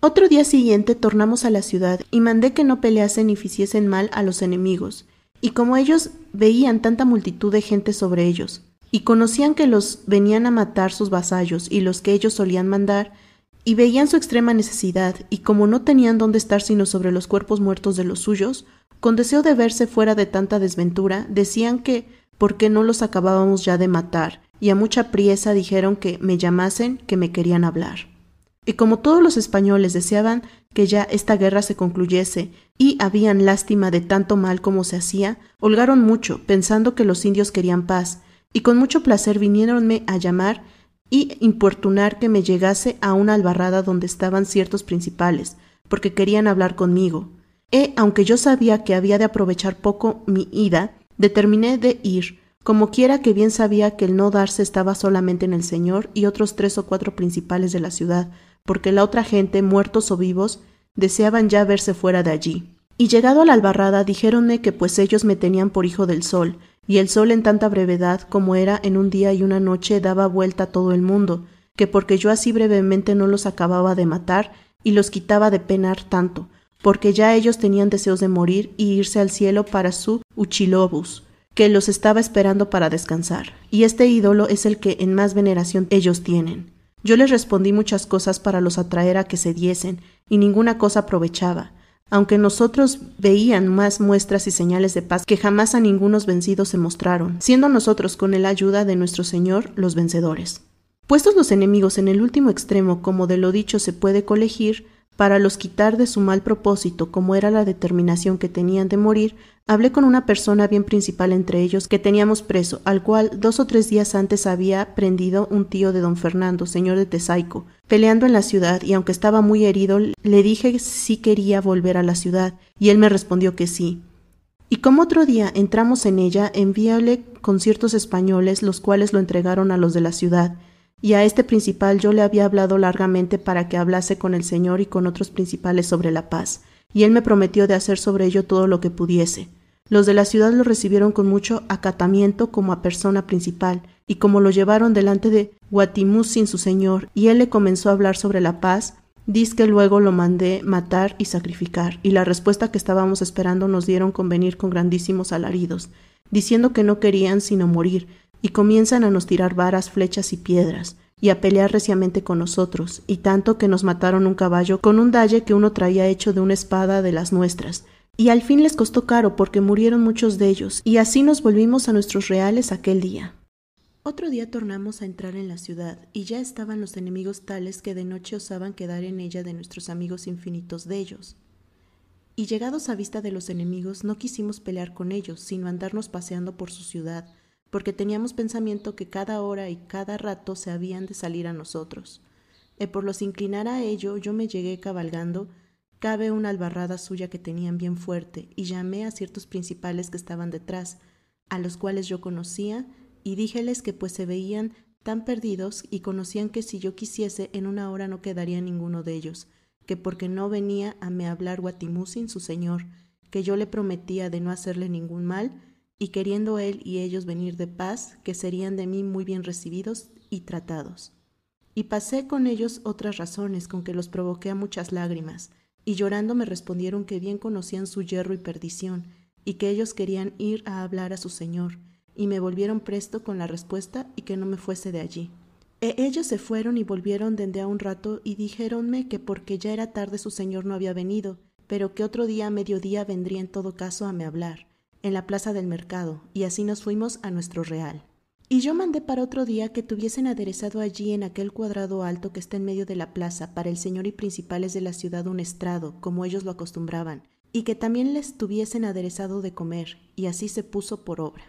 Otro día siguiente tornamos a la ciudad y mandé que no peleasen ni hiciesen mal a los enemigos, y como ellos veían tanta multitud de gente sobre ellos, y conocían que los venían a matar sus vasallos y los que ellos solían mandar, y veían su extrema necesidad, y como no tenían dónde estar sino sobre los cuerpos muertos de los suyos, con deseo de verse fuera de tanta desventura, decían que por qué no los acabábamos ya de matar, y a mucha priesa dijeron que me llamasen, que me querían hablar. Y como todos los españoles deseaban que ya esta guerra se concluyese y habían lástima de tanto mal como se hacía, holgaron mucho, pensando que los indios querían paz, y con mucho placer viniéronme a llamar y importunar que me llegase a una albarrada donde estaban ciertos principales, porque querían hablar conmigo. E, aunque yo sabía que había de aprovechar poco mi ida, determiné de ir, como quiera que bien sabía que el no darse estaba solamente en el Señor y otros tres o cuatro principales de la ciudad, porque la otra gente, muertos o vivos, deseaban ya verse fuera de allí. Y llegado a la albarrada dijéronme que pues ellos me tenían por hijo del sol, y el sol en tanta brevedad como era en un día y una noche daba vuelta a todo el mundo, que porque yo así brevemente no los acababa de matar y los quitaba de penar tanto, porque ya ellos tenían deseos de morir y irse al cielo para su Uchilobus, que los estaba esperando para descansar, y este ídolo es el que en más veneración ellos tienen. Yo les respondí muchas cosas para los atraer a que se diesen, y ninguna cosa aprovechaba, aunque nosotros veían más muestras y señales de paz que jamás a ningunos vencidos se mostraron, siendo nosotros con la ayuda de nuestro Señor los vencedores. Puestos los enemigos en el último extremo, como de lo dicho se puede colegir, para los quitar de su mal propósito, como era la determinación que tenían de morir, hablé con una persona bien principal entre ellos que teníamos preso, al cual dos o tres días antes había prendido un tío de don Fernando, señor de Tesaico, peleando en la ciudad, y aunque estaba muy herido, le dije si quería volver a la ciudad, y él me respondió que sí. Y como otro día entramos en ella, envíale con ciertos españoles, los cuales lo entregaron a los de la ciudad, y a este principal yo le había hablado largamente para que hablase con el Señor y con otros principales sobre la paz, y él me prometió de hacer sobre ello todo lo que pudiese. Los de la ciudad lo recibieron con mucho acatamiento como a persona principal, y como lo llevaron delante de sin su señor, y él le comenzó a hablar sobre la paz, diz que luego lo mandé matar y sacrificar, y la respuesta que estábamos esperando nos dieron con venir con grandísimos alaridos, diciendo que no querían sino morir, y comienzan a nos tirar varas, flechas y piedras, y a pelear reciamente con nosotros, y tanto que nos mataron un caballo con un dalle que uno traía hecho de una espada de las nuestras, y al fin les costó caro porque murieron muchos de ellos, y así nos volvimos a nuestros reales aquel día. Otro día tornamos a entrar en la ciudad, y ya estaban los enemigos tales que de noche osaban quedar en ella de nuestros amigos infinitos de ellos. Y llegados a vista de los enemigos no quisimos pelear con ellos, sino andarnos paseando por su ciudad, porque teníamos pensamiento que cada hora y cada rato se habían de salir a nosotros. Y por los inclinar a ello yo me llegué cabalgando, cabe una albarrada suya que tenían bien fuerte, y llamé a ciertos principales que estaban detrás, a los cuales yo conocía, y díjeles que pues se veían tan perdidos y conocían que si yo quisiese en una hora no quedaría ninguno de ellos, que porque no venía a me hablar Guatimusin su señor, que yo le prometía de no hacerle ningún mal, y queriendo él y ellos venir de paz, que serían de mí muy bien recibidos y tratados. Y pasé con ellos otras razones con que los provoqué a muchas lágrimas, y llorando me respondieron que bien conocían su yerro y perdición, y que ellos querían ir a hablar a su señor, y me volvieron presto con la respuesta y que no me fuese de allí. E ellos se fueron y volvieron dende a un rato y dijéronme que porque ya era tarde su señor no había venido, pero que otro día a mediodía vendría en todo caso a me hablar en la plaza del mercado, y así nos fuimos a nuestro real. Y yo mandé para otro día que tuviesen aderezado allí en aquel cuadrado alto que está en medio de la plaza para el señor y principales de la ciudad un estrado, como ellos lo acostumbraban, y que también les tuviesen aderezado de comer, y así se puso por obra.